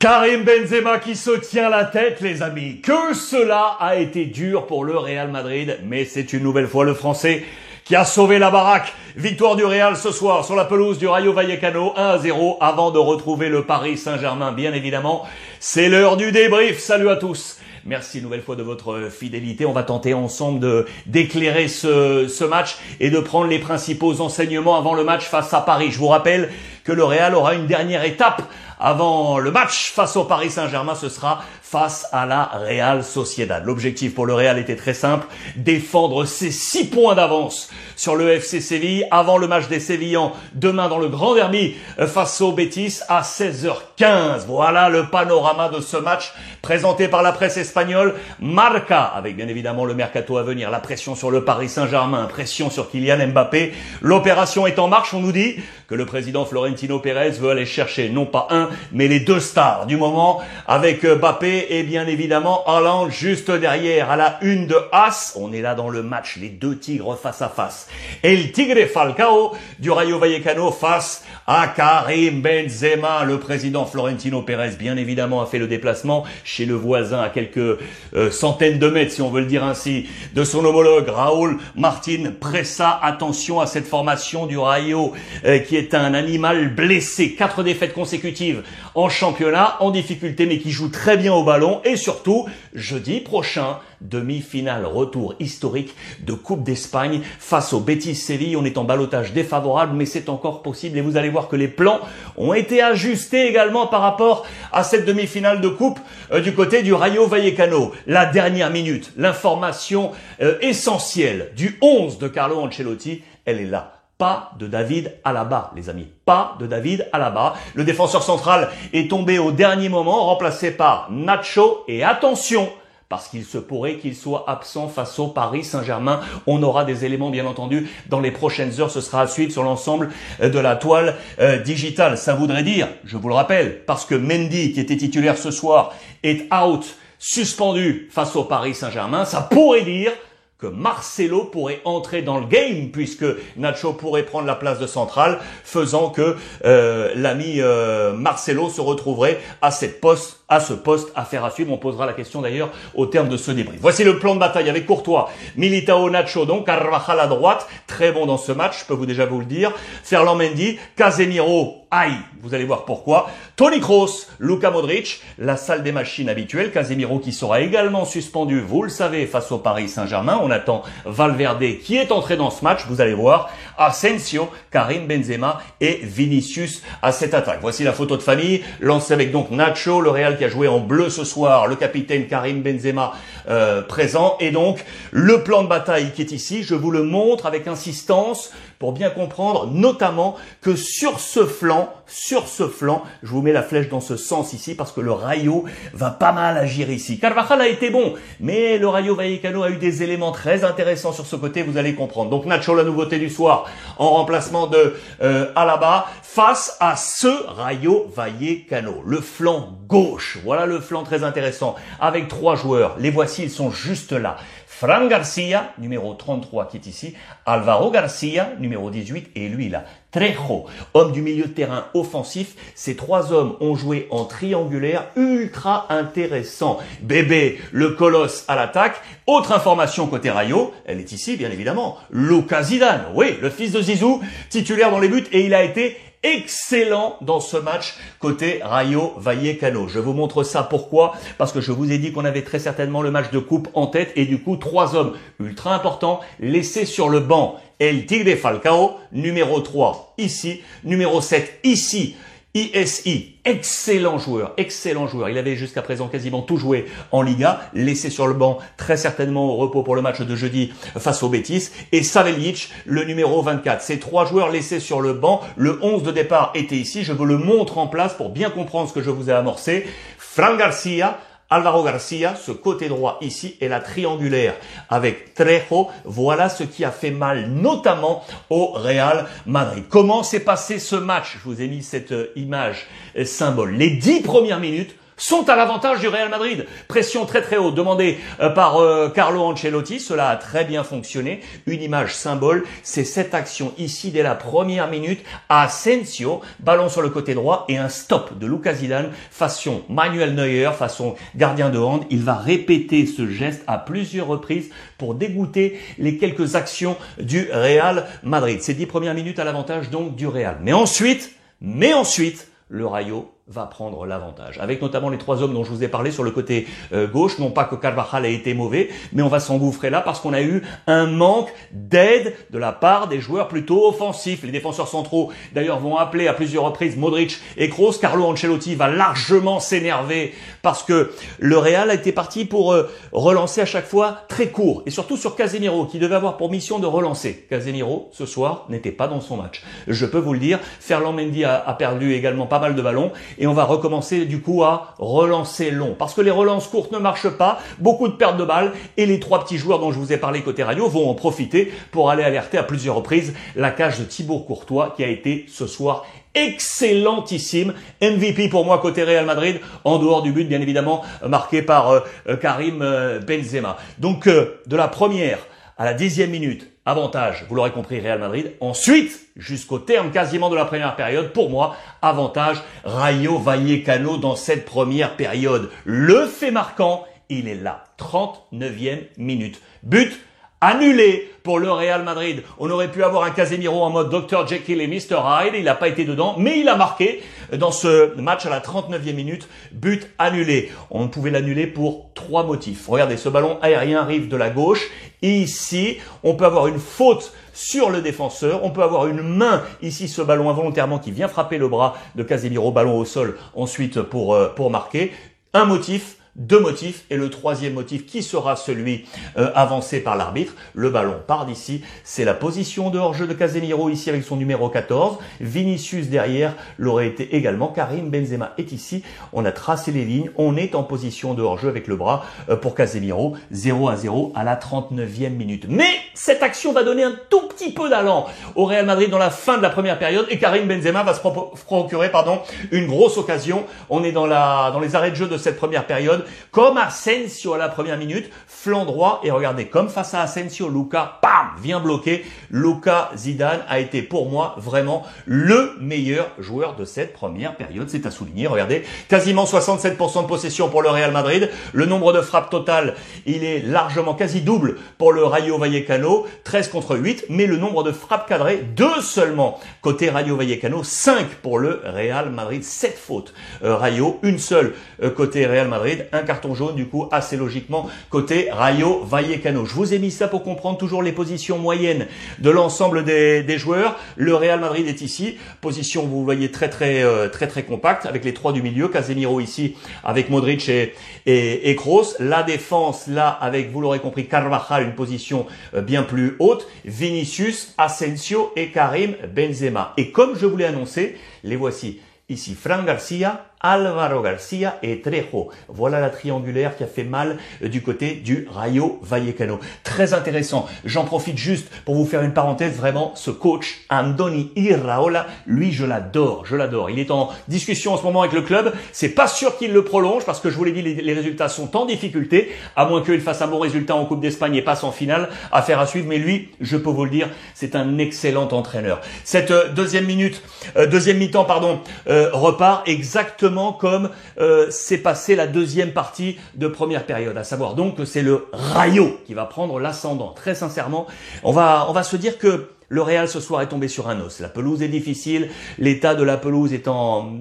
Karim Benzema qui se tient la tête, les amis. Que cela a été dur pour le Real Madrid, mais c'est une nouvelle fois le Français qui a sauvé la baraque. Victoire du Real ce soir sur la pelouse du Rayo Vallecano 1 0 avant de retrouver le Paris Saint-Germain, bien évidemment. C'est l'heure du débrief. Salut à tous. Merci une nouvelle fois de votre fidélité. On va tenter ensemble de d'éclairer ce, ce match et de prendre les principaux enseignements avant le match face à Paris. Je vous rappelle que le Real aura une dernière étape avant le match face au Paris Saint-Germain, ce sera face à la Real Sociedad. L'objectif pour le Real était très simple, défendre ses six points d'avance sur le FC Séville avant le match des Sévillans demain dans le Grand Derby face au Betis à 16h15. Voilà le panorama de ce match présenté par la presse espagnole. Marca, avec bien évidemment le mercato à venir, la pression sur le Paris Saint-Germain, pression sur Kylian Mbappé. L'opération est en marche, on nous dit que le président Florentino Pérez veut aller chercher non pas un, mais les deux stars du moment avec Mbappé et bien évidemment Haaland juste derrière à la une de As. On est là dans le match, les deux tigres face à face. Et le Tigre Falcao du Rayo Vallecano face à Karim Benzema. Le président Florentino Pérez, bien évidemment, a fait le déplacement chez le voisin à quelques euh, centaines de mètres, si on veut le dire ainsi, de son homologue Raúl Martin Pressa. Attention à cette formation du Rayo euh, qui est un animal blessé. Quatre défaites consécutives en championnat, en difficulté, mais qui joue très bien au ballon. Et surtout, jeudi prochain, demi-finale retour historique de Coupe d'Espagne face au Betis Séville. On est en balotage défavorable, mais c'est encore possible. Et vous allez voir que les plans ont été ajustés également par rapport à cette demi-finale de Coupe euh, du côté du Rayo Vallecano. La dernière minute, l'information euh, essentielle du 11 de Carlo Ancelotti, elle est là. Pas de David Alaba, les amis. Pas de David Alaba. Le défenseur central est tombé au dernier moment, remplacé par Nacho. Et attention, parce qu'il se pourrait qu'il soit absent face au Paris Saint-Germain. On aura des éléments, bien entendu, dans les prochaines heures. Ce sera à suivre sur l'ensemble euh, de la toile euh, digitale. Ça voudrait dire, je vous le rappelle, parce que Mendy, qui était titulaire ce soir, est out, suspendu face au Paris Saint-Germain, ça pourrait dire que Marcelo pourrait entrer dans le game puisque Nacho pourrait prendre la place de centrale, faisant que euh, l'ami euh, Marcelo se retrouverait à cette poste à ce poste à faire à suivre. On posera la question d'ailleurs au terme de ce débrief. Voici le plan de bataille avec Courtois, Militao, Nacho, donc Carvajal à droite, très bon dans ce match, je peux vous déjà vous le dire. Ferland Mendy, Casemiro, aïe, vous allez voir pourquoi. Tony Kroos, Luka Modric, la salle des machines habituelle, Casemiro qui sera également suspendu, vous le savez, face au Paris Saint-Germain. On attend Valverde qui est entré dans ce match, vous allez voir. Asensio, Karim Benzema et Vinicius à cette attaque. Voici la photo de famille, lancée avec donc Nacho, le Real qui a joué en bleu ce soir, le capitaine Karim Benzema euh, présent, et donc le plan de bataille qui est ici, je vous le montre avec insistance pour bien comprendre notamment que sur ce flanc, sur ce flanc, je vous mets la flèche dans ce sens ici parce que le Rayo va pas mal agir ici. Carvajal a été bon, mais le Rayo Vallecano a eu des éléments très intéressants sur ce côté, vous allez comprendre. Donc Nacho, la nouveauté du soir, en remplacement de euh, Alaba, face à ce Rayo Vallecano, le flanc gauche. Voilà le flanc très intéressant, avec trois joueurs. Les voici, ils sont juste là. Fran Garcia, numéro 33 qui est ici, Alvaro Garcia, numéro 18, et lui là, Trejo, homme du milieu de terrain offensif. Ces trois hommes ont joué en triangulaire ultra intéressant. Bébé, le colosse à l'attaque. Autre information côté Rayo, elle est ici bien évidemment. Lucas Zidane, oui, le fils de Zizou, titulaire dans les buts, et il a été excellent dans ce match côté Rayo Vallecano. Je vous montre ça pourquoi? Parce que je vous ai dit qu'on avait très certainement le match de coupe en tête et du coup trois hommes ultra importants laissés sur le banc. El Tigre Falcao, numéro 3 ici, numéro 7 ici. ISI, excellent joueur, excellent joueur. Il avait jusqu'à présent quasiment tout joué en Liga, laissé sur le banc très certainement au repos pour le match de jeudi face au Betis. Et Savelic, le numéro 24. Ces trois joueurs laissés sur le banc, le 11 de départ était ici. Je vous le montre en place pour bien comprendre ce que je vous ai amorcé. Fran Garcia, Alvaro Garcia, ce côté droit ici, est la triangulaire avec Trejo. Voilà ce qui a fait mal, notamment au Real Madrid. Comment s'est passé ce match? Je vous ai mis cette euh, image euh, symbole. Les dix premières minutes sont à l'avantage du Real Madrid. Pression très très haute demandée euh, par euh, Carlo Ancelotti. Cela a très bien fonctionné. Une image symbole, c'est cette action ici dès la première minute. Asensio, ballon sur le côté droit et un stop de Lucas Zidane façon Manuel Neuer, façon gardien de hand. Il va répéter ce geste à plusieurs reprises pour dégoûter les quelques actions du Real Madrid. Ces dix premières minutes à l'avantage donc du Real. Mais ensuite, mais ensuite, le Rayo va prendre l'avantage. Avec notamment les trois hommes dont je vous ai parlé sur le côté euh, gauche, non pas que Carvajal ait été mauvais, mais on va s'engouffrer là parce qu'on a eu un manque d'aide de la part des joueurs plutôt offensifs. Les défenseurs centraux, d'ailleurs, vont appeler à plusieurs reprises Modric et Kroos. Carlo Ancelotti va largement s'énerver parce que le Real a été parti pour euh, relancer à chaque fois très court et surtout sur Casemiro qui devait avoir pour mission de relancer. Casemiro, ce soir, n'était pas dans son match. Je peux vous le dire, Ferland Mendy a, a perdu également pas mal de ballons et on va recommencer du coup à relancer long. Parce que les relances courtes ne marchent pas, beaucoup de pertes de balles, et les trois petits joueurs dont je vous ai parlé côté radio vont en profiter pour aller alerter à plusieurs reprises la cage de Thibaut Courtois qui a été ce soir excellentissime. MVP pour moi côté Real Madrid, en dehors du but bien évidemment marqué par euh, Karim euh, Benzema. Donc euh, de la première à la dixième minute, avantage, vous l'aurez compris, Real Madrid. Ensuite, jusqu'au terme quasiment de la première période, pour moi, avantage Rayo Vallecano dans cette première période. Le fait marquant, il est là. 39e minute. But annulé pour le Real Madrid. On aurait pu avoir un Casemiro en mode Dr Jekyll et Mr Hyde, il n'a pas été dedans, mais il a marqué dans ce match à la 39e minute, but annulé. On pouvait l'annuler pour trois motifs. Regardez, ce ballon aérien arrive de la gauche, ici, on peut avoir une faute sur le défenseur, on peut avoir une main, ici ce ballon involontairement qui vient frapper le bras de Casemiro, ballon au sol ensuite pour, euh, pour marquer. Un motif, deux motifs et le troisième motif qui sera celui euh, avancé par l'arbitre. Le ballon part d'ici, c'est la position de hors-jeu de Casemiro ici avec son numéro 14. Vinicius derrière l'aurait été également. Karim Benzema est ici. On a tracé les lignes, on est en position de hors-jeu avec le bras euh, pour Casemiro. 0 à 0 à la 39e minute. Mais cette action va donner un tout petit peu d'allant au Real Madrid dans la fin de la première période et Karim Benzema va se procurer pardon, une grosse occasion. On est dans, la, dans les arrêts de jeu de cette première période comme Asensio à la première minute, flanc droit, et regardez, comme face à Asensio, Luca, pam, vient bloquer. Luca Zidane a été pour moi vraiment le meilleur joueur de cette première période. C'est à souligner, regardez, quasiment 67% de possession pour le Real Madrid. Le nombre de frappes totales, il est largement quasi double pour le Rayo Vallecano, 13 contre 8, mais le nombre de frappes cadrées, deux seulement côté Rayo Vallecano, 5 pour le Real Madrid, 7 fautes. Euh, Rayo, une seule euh, côté Real Madrid, un carton jaune du coup assez logiquement côté Rayo Vallecano. Je vous ai mis ça pour comprendre toujours les positions moyennes de l'ensemble des, des, joueurs. Le Real Madrid est ici, position vous voyez très très euh, très très compacte avec les trois du milieu, Casemiro ici avec Modric et, et, et Kroos. La défense là avec vous l'aurez compris Carvajal une position euh, bien plus haute, Vinicius, Asensio et Karim Benzema. Et comme je vous l'ai annoncé, les voici ici Fran Garcia, Alvaro Garcia et Trejo. Voilà la triangulaire qui a fait mal euh, du côté du Rayo Vallecano. Très intéressant. J'en profite juste pour vous faire une parenthèse. Vraiment, ce coach, Andoni Iraola, lui, je l'adore. Je l'adore. Il est en discussion en ce moment avec le club. C'est pas sûr qu'il le prolonge parce que je vous l'ai dit, les, résultats sont en difficulté. À moins qu'il fasse un bon résultat en Coupe d'Espagne et passe en finale. Affaire à suivre. Mais lui, je peux vous le dire, c'est un excellent entraîneur. Cette euh, deuxième minute, euh, deuxième mi-temps, pardon, repart exactement comme euh, s'est passé la deuxième partie de première période, à savoir donc que c'est le Rayo qui va prendre l'ascendant. Très sincèrement, on va on va se dire que le Real ce soir est tombé sur un os. La pelouse est difficile, l'état de la pelouse est en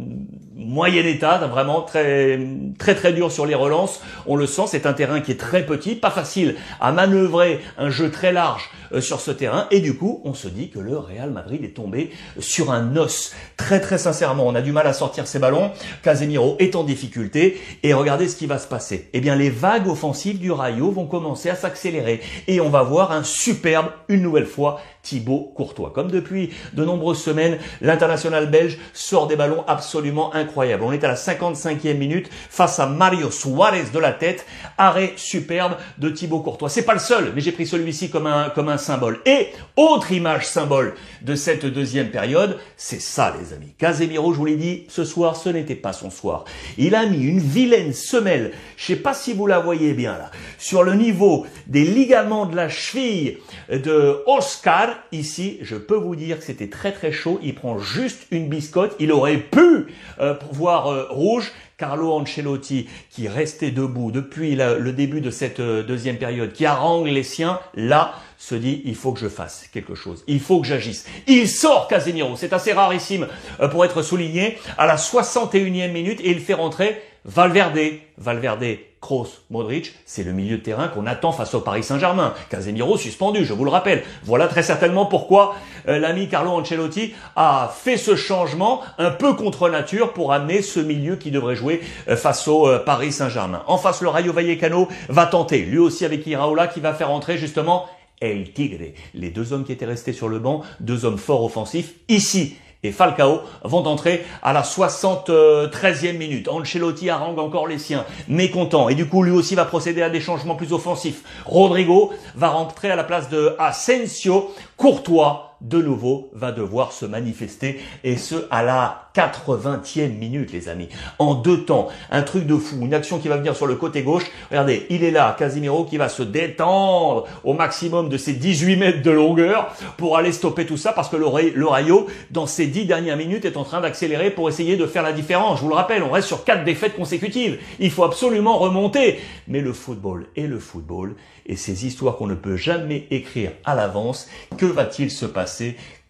moyen état, vraiment très très très dur sur les relances. On le sent, c'est un terrain qui est très petit, pas facile à manœuvrer un jeu très large euh, sur ce terrain et du coup, on se dit que le Real Madrid est tombé sur un os. Très très sincèrement, on a du mal à sortir ses ballons. Casemiro est en difficulté et regardez ce qui va se passer. Eh bien, les vagues offensives du Rayo vont commencer à s'accélérer et on va voir un superbe une nouvelle fois Thibaut Courtois. Comme depuis de nombreuses semaines, l'international belge sort des ballons absolument incroyables On est à la 55e minute face à Mario Suarez de la tête. Arrêt superbe de Thibaut Courtois. C'est pas le seul, mais j'ai pris celui-ci comme un, comme un symbole. Et autre image symbole de cette deuxième période, c'est ça les amis. Casemiro, je vous l'ai dit, ce soir, ce n'était pas son soir. Il a mis une vilaine semelle, je sais pas si vous la voyez bien là, sur le niveau des ligaments de la cheville de Oscar. Ici, je peux vous dire que c'était très très chaud. Il prend juste une biscotte. Il aurait pu euh, voir euh, rouge. Carlo Ancelotti, qui restait debout depuis le début de cette euh, deuxième période, qui harangue les siens, là, se dit, il faut que je fasse quelque chose. Il faut que j'agisse. Il sort Casemiro. C'est assez rarissime euh, pour être souligné à la 61e minute et il fait rentrer Valverde. Valverde Kroos, Modric, c'est le milieu de terrain qu'on attend face au Paris Saint-Germain. Casemiro suspendu, je vous le rappelle. Voilà très certainement pourquoi euh, l'ami Carlo Ancelotti a fait ce changement un peu contre nature pour amener ce milieu qui devrait jouer euh, face au euh, Paris Saint-Germain. En face, le Rayo Vallecano va tenter, lui aussi avec Iraola, qui va faire entrer justement El Tigre. Les deux hommes qui étaient restés sur le banc, deux hommes forts offensifs, ici et Falcao vont entrer à la 73e minute. Ancelotti harangue encore les siens, mécontent, et du coup lui aussi va procéder à des changements plus offensifs. Rodrigo va rentrer à la place de Asensio, Courtois de nouveau va devoir se manifester et ce à la 80e minute les amis. En deux temps, un truc de fou, une action qui va venir sur le côté gauche. Regardez, il est là, Casimiro qui va se détendre au maximum de ses 18 mètres de longueur pour aller stopper tout ça parce que le, le Rayo dans ces 10 dernières minutes est en train d'accélérer pour essayer de faire la différence. Je vous le rappelle, on reste sur quatre défaites consécutives. Il faut absolument remonter. Mais le football est le football et ces histoires qu'on ne peut jamais écrire à l'avance, que va-t-il se passer?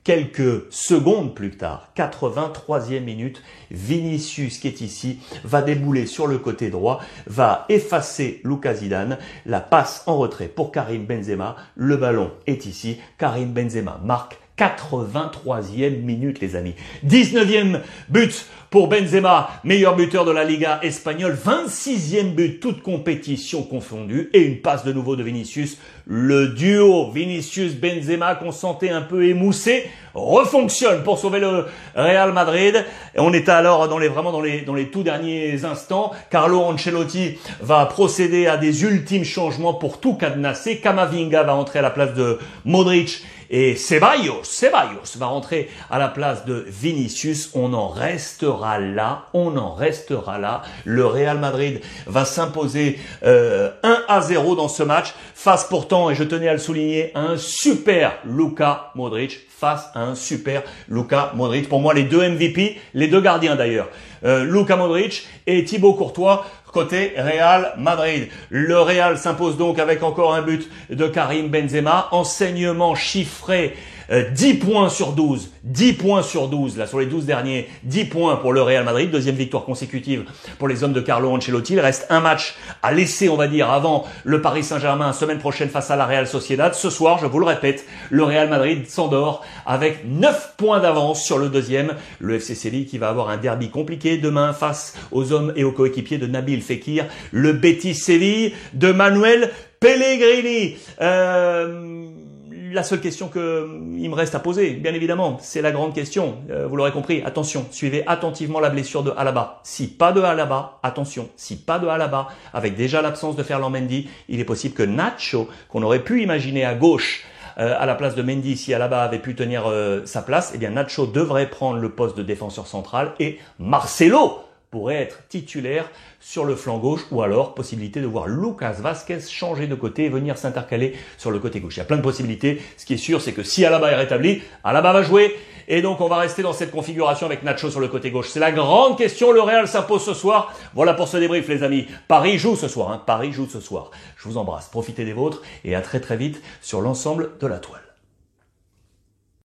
Quelques secondes plus tard, 83e minute, Vinicius qui est ici va débouler sur le côté droit, va effacer Lucas Zidane, la passe en retrait pour Karim Benzema, le ballon est ici, Karim Benzema marque 83e minute les amis. 19e but pour Benzema, meilleur buteur de la Liga espagnole, 26e but, toute compétition confondue, et une passe de nouveau de Vinicius. Le duo Vinicius-Benzema qu'on sentait un peu émoussé refonctionne pour sauver le Real Madrid. On est alors dans les, vraiment dans les, dans les tout derniers instants. Carlo Ancelotti va procéder à des ultimes changements pour tout cadenasser. Kamavinga va entrer à la place de Modric et Ceballos, Ceballos va rentrer à la place de Vinicius. On en restera là, on en restera là. Le Real Madrid va s'imposer euh, 1 à 0 dans ce match face pourtant, et je tenais à le souligner, un super Luka Modric face à un super Luka Modric. Pour moi, les deux MVP, les deux gardiens d'ailleurs, euh, Modric et Thibaut Courtois côté Real Madrid. Le Real s'impose donc avec encore un but de Karim Benzema. Enseignement chiffré 10 euh, points sur 12, 10 points sur 12, là sur les 12 derniers, 10 points pour le Real Madrid, deuxième victoire consécutive pour les hommes de Carlo Ancelotti. Il reste un match à laisser, on va dire, avant le Paris Saint-Germain, semaine prochaine face à la Real Sociedad. Ce soir, je vous le répète, le Real Madrid s'endort avec 9 points d'avance sur le deuxième, le FC Séville qui va avoir un derby compliqué demain face aux hommes et aux coéquipiers de Nabil Fekir, le Betis Séville de Manuel Pellegrini. Euh, la seule question que euh, il me reste à poser, bien évidemment, c'est la grande question. Euh, vous l'aurez compris, attention, suivez attentivement la blessure de Alaba. Si pas de Alaba, attention, si pas de Alaba, avec déjà l'absence de Ferland Mendy, il est possible que Nacho, qu'on aurait pu imaginer à gauche, euh, à la place de Mendy, si Alaba avait pu tenir sa place, eh bien Nacho devrait prendre le poste de défenseur central et Marcelo pourrait être titulaire sur le flanc gauche ou alors possibilité de voir Lucas Vasquez changer de côté et venir s'intercaler sur le côté gauche. Il y a plein de possibilités. Ce qui est sûr, c'est que si Alaba est rétabli, Alaba va jouer et donc on va rester dans cette configuration avec Nacho sur le côté gauche. C'est la grande question. Le Real s'impose ce soir. Voilà pour ce débrief les amis. Paris joue ce soir. Hein. Paris joue ce soir. Je vous embrasse. Profitez des vôtres et à très très vite sur l'ensemble de la toile.